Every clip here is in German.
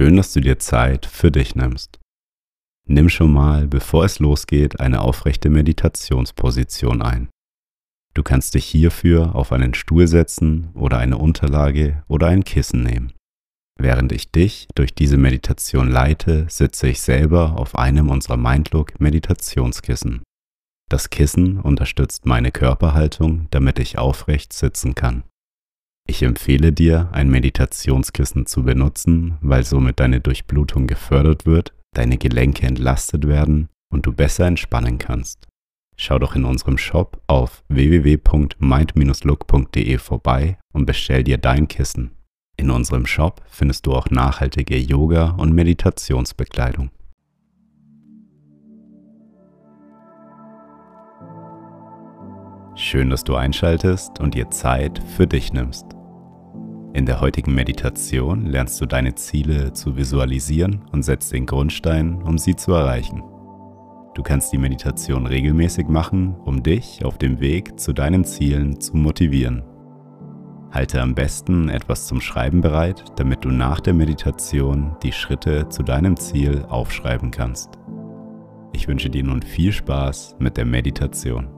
Schön, dass du dir Zeit für dich nimmst. Nimm schon mal, bevor es losgeht, eine aufrechte Meditationsposition ein. Du kannst dich hierfür auf einen Stuhl setzen oder eine Unterlage oder ein Kissen nehmen. Während ich dich durch diese Meditation leite, sitze ich selber auf einem unserer Mindlook Meditationskissen. Das Kissen unterstützt meine Körperhaltung, damit ich aufrecht sitzen kann. Ich empfehle dir, ein Meditationskissen zu benutzen, weil somit deine Durchblutung gefördert wird, deine Gelenke entlastet werden und du besser entspannen kannst. Schau doch in unserem Shop auf www.mind-look.de vorbei und bestell dir dein Kissen. In unserem Shop findest du auch nachhaltige Yoga- und Meditationsbekleidung. Schön, dass du einschaltest und dir Zeit für dich nimmst. In der heutigen Meditation lernst du deine Ziele zu visualisieren und setzt den Grundstein, um sie zu erreichen. Du kannst die Meditation regelmäßig machen, um dich auf dem Weg zu deinen Zielen zu motivieren. Halte am besten etwas zum Schreiben bereit, damit du nach der Meditation die Schritte zu deinem Ziel aufschreiben kannst. Ich wünsche dir nun viel Spaß mit der Meditation.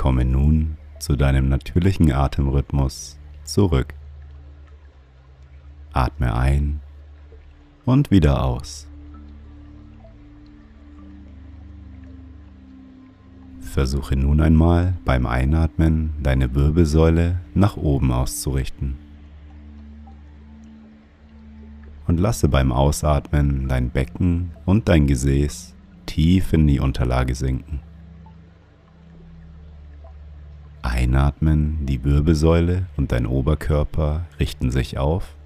Komme nun zu deinem natürlichen Atemrhythmus zurück. Atme ein und wieder aus. Versuche nun einmal beim Einatmen deine Wirbelsäule nach oben auszurichten. Und lasse beim Ausatmen dein Becken und dein Gesäß tief in die Unterlage sinken. Einatmen, die Wirbelsäule und dein Oberkörper richten sich auf.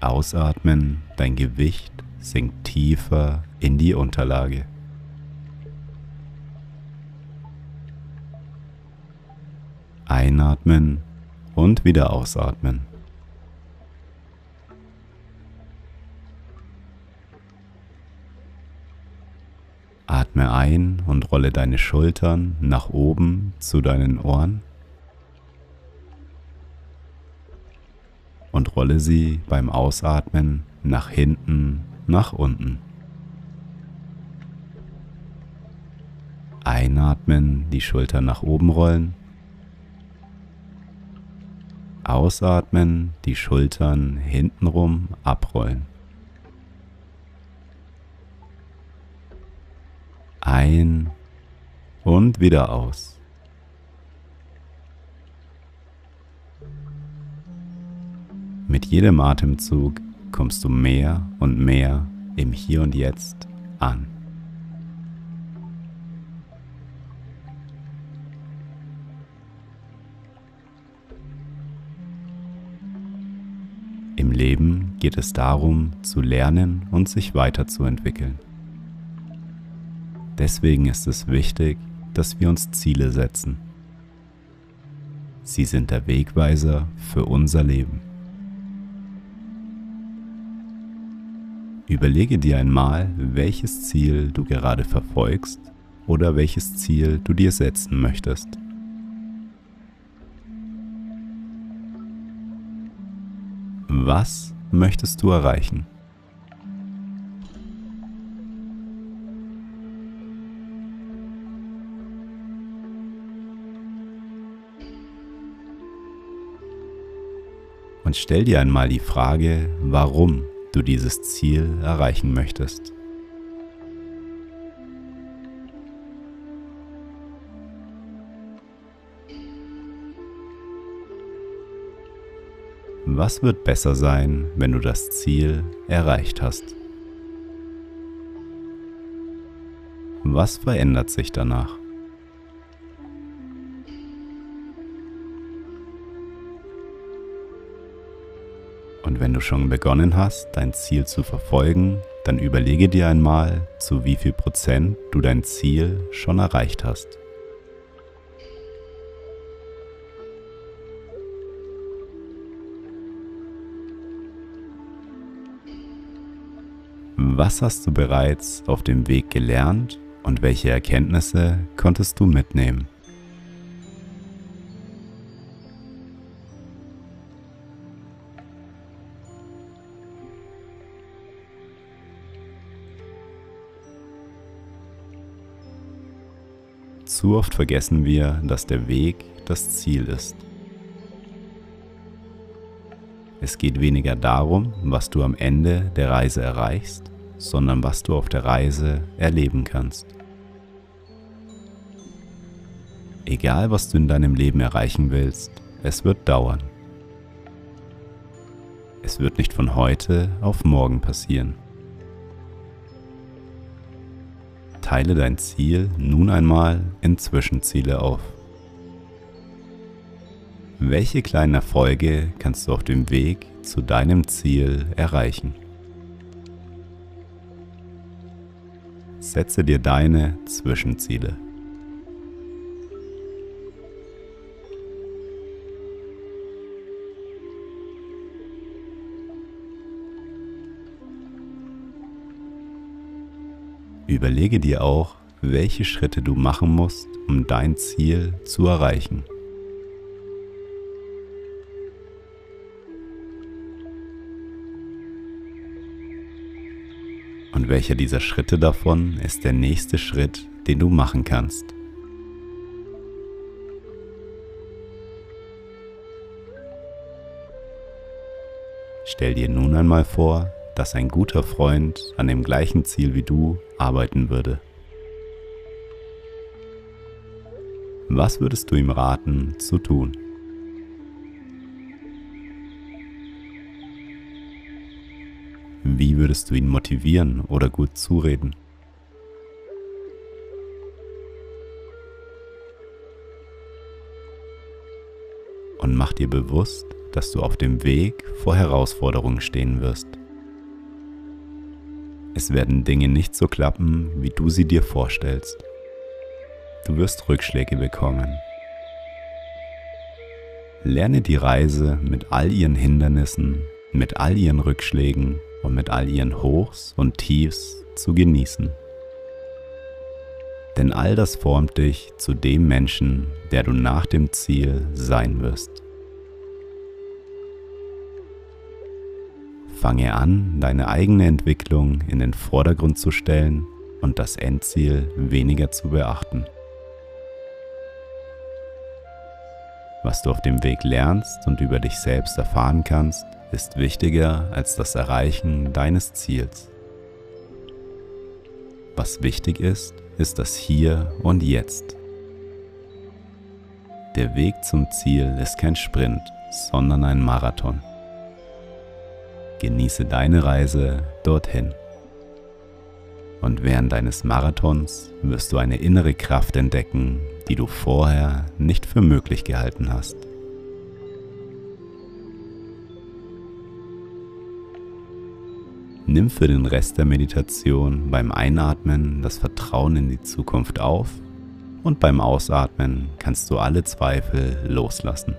Ausatmen, dein Gewicht sinkt tiefer in die Unterlage. Einatmen und wieder ausatmen. Atme ein und rolle deine Schultern nach oben zu deinen Ohren und rolle sie beim Ausatmen nach hinten, nach unten. Einatmen, die Schultern nach oben rollen. Ausatmen, die Schultern hintenrum abrollen. Ein und wieder aus. Mit jedem Atemzug kommst du mehr und mehr im Hier und Jetzt an. Im Leben geht es darum, zu lernen und sich weiterzuentwickeln. Deswegen ist es wichtig, dass wir uns Ziele setzen. Sie sind der Wegweiser für unser Leben. Überlege dir einmal, welches Ziel du gerade verfolgst oder welches Ziel du dir setzen möchtest. Was möchtest du erreichen? Und stell dir einmal die Frage, warum du dieses Ziel erreichen möchtest. Was wird besser sein, wenn du das Ziel erreicht hast? Was verändert sich danach? Wenn du schon begonnen hast, dein Ziel zu verfolgen, dann überlege dir einmal, zu wie viel Prozent du dein Ziel schon erreicht hast. Was hast du bereits auf dem Weg gelernt und welche Erkenntnisse konntest du mitnehmen? Zu oft vergessen wir, dass der Weg das Ziel ist. Es geht weniger darum, was du am Ende der Reise erreichst, sondern was du auf der Reise erleben kannst. Egal was du in deinem Leben erreichen willst, es wird dauern. Es wird nicht von heute auf morgen passieren. Teile dein Ziel nun einmal in Zwischenziele auf. Welche kleinen Erfolge kannst du auf dem Weg zu deinem Ziel erreichen? Setze dir deine Zwischenziele. Überlege dir auch, welche Schritte du machen musst, um dein Ziel zu erreichen. Und welcher dieser Schritte davon ist der nächste Schritt, den du machen kannst? Stell dir nun einmal vor, dass ein guter Freund an dem gleichen Ziel wie du arbeiten würde. Was würdest du ihm raten zu tun? Wie würdest du ihn motivieren oder gut zureden? Und mach dir bewusst, dass du auf dem Weg vor Herausforderungen stehen wirst. Es werden Dinge nicht so klappen, wie du sie dir vorstellst. Du wirst Rückschläge bekommen. Lerne die Reise mit all ihren Hindernissen, mit all ihren Rückschlägen und mit all ihren Hochs und Tiefs zu genießen. Denn all das formt dich zu dem Menschen, der du nach dem Ziel sein wirst. Fange an, deine eigene Entwicklung in den Vordergrund zu stellen und das Endziel weniger zu beachten. Was du auf dem Weg lernst und über dich selbst erfahren kannst, ist wichtiger als das Erreichen deines Ziels. Was wichtig ist, ist das Hier und Jetzt. Der Weg zum Ziel ist kein Sprint, sondern ein Marathon. Genieße deine Reise dorthin. Und während deines Marathons wirst du eine innere Kraft entdecken, die du vorher nicht für möglich gehalten hast. Nimm für den Rest der Meditation beim Einatmen das Vertrauen in die Zukunft auf und beim Ausatmen kannst du alle Zweifel loslassen.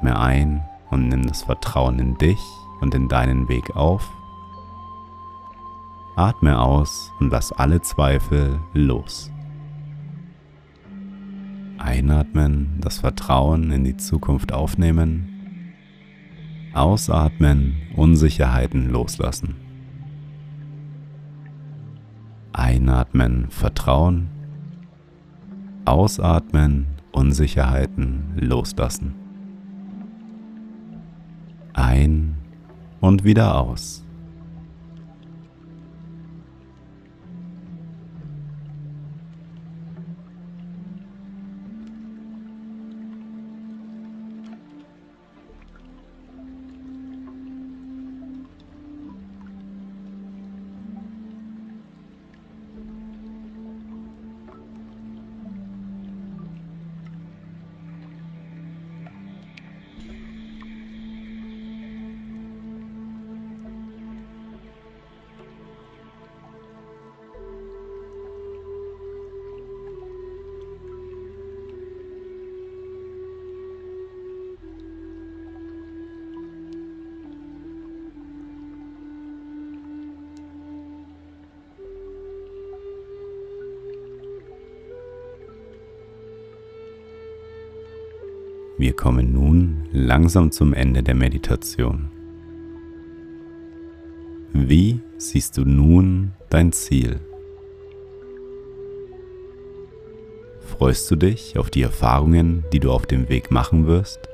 Atme ein und nimm das Vertrauen in dich und in deinen Weg auf. Atme aus und lass alle Zweifel los. Einatmen, das Vertrauen in die Zukunft aufnehmen. Ausatmen, Unsicherheiten loslassen. Einatmen, Vertrauen. Ausatmen, Unsicherheiten loslassen. Ein und wieder aus. Wir kommen nun langsam zum Ende der Meditation. Wie siehst du nun dein Ziel? Freust du dich auf die Erfahrungen, die du auf dem Weg machen wirst?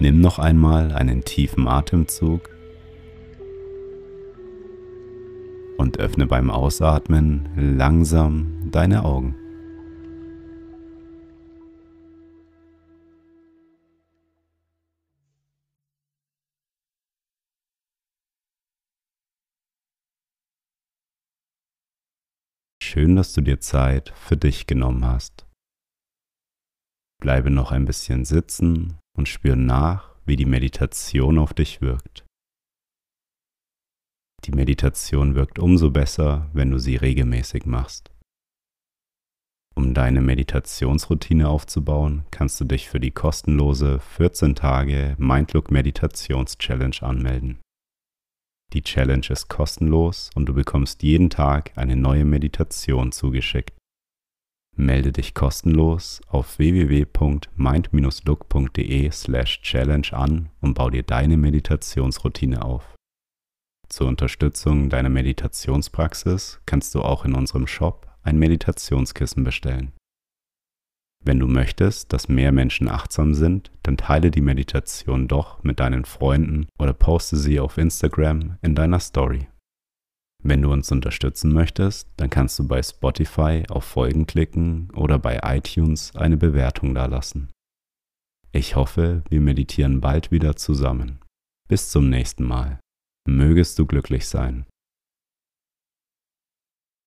Nimm noch einmal einen tiefen Atemzug und öffne beim Ausatmen langsam deine Augen. Schön, dass du dir Zeit für dich genommen hast. Bleibe noch ein bisschen sitzen und spür nach, wie die Meditation auf dich wirkt. Die Meditation wirkt umso besser, wenn du sie regelmäßig machst. Um deine Meditationsroutine aufzubauen, kannst du dich für die kostenlose 14 Tage Mindlook Meditations Challenge anmelden. Die Challenge ist kostenlos und du bekommst jeden Tag eine neue Meditation zugeschickt. Melde dich kostenlos auf www.mind-look.de/challenge an und bau dir deine Meditationsroutine auf. Zur Unterstützung deiner Meditationspraxis kannst du auch in unserem Shop ein Meditationskissen bestellen. Wenn du möchtest, dass mehr Menschen achtsam sind, dann teile die Meditation doch mit deinen Freunden oder poste sie auf Instagram in deiner Story. Wenn du uns unterstützen möchtest, dann kannst du bei Spotify auf Folgen klicken oder bei iTunes eine Bewertung dalassen. Ich hoffe, wir meditieren bald wieder zusammen. Bis zum nächsten Mal. Mögest du glücklich sein.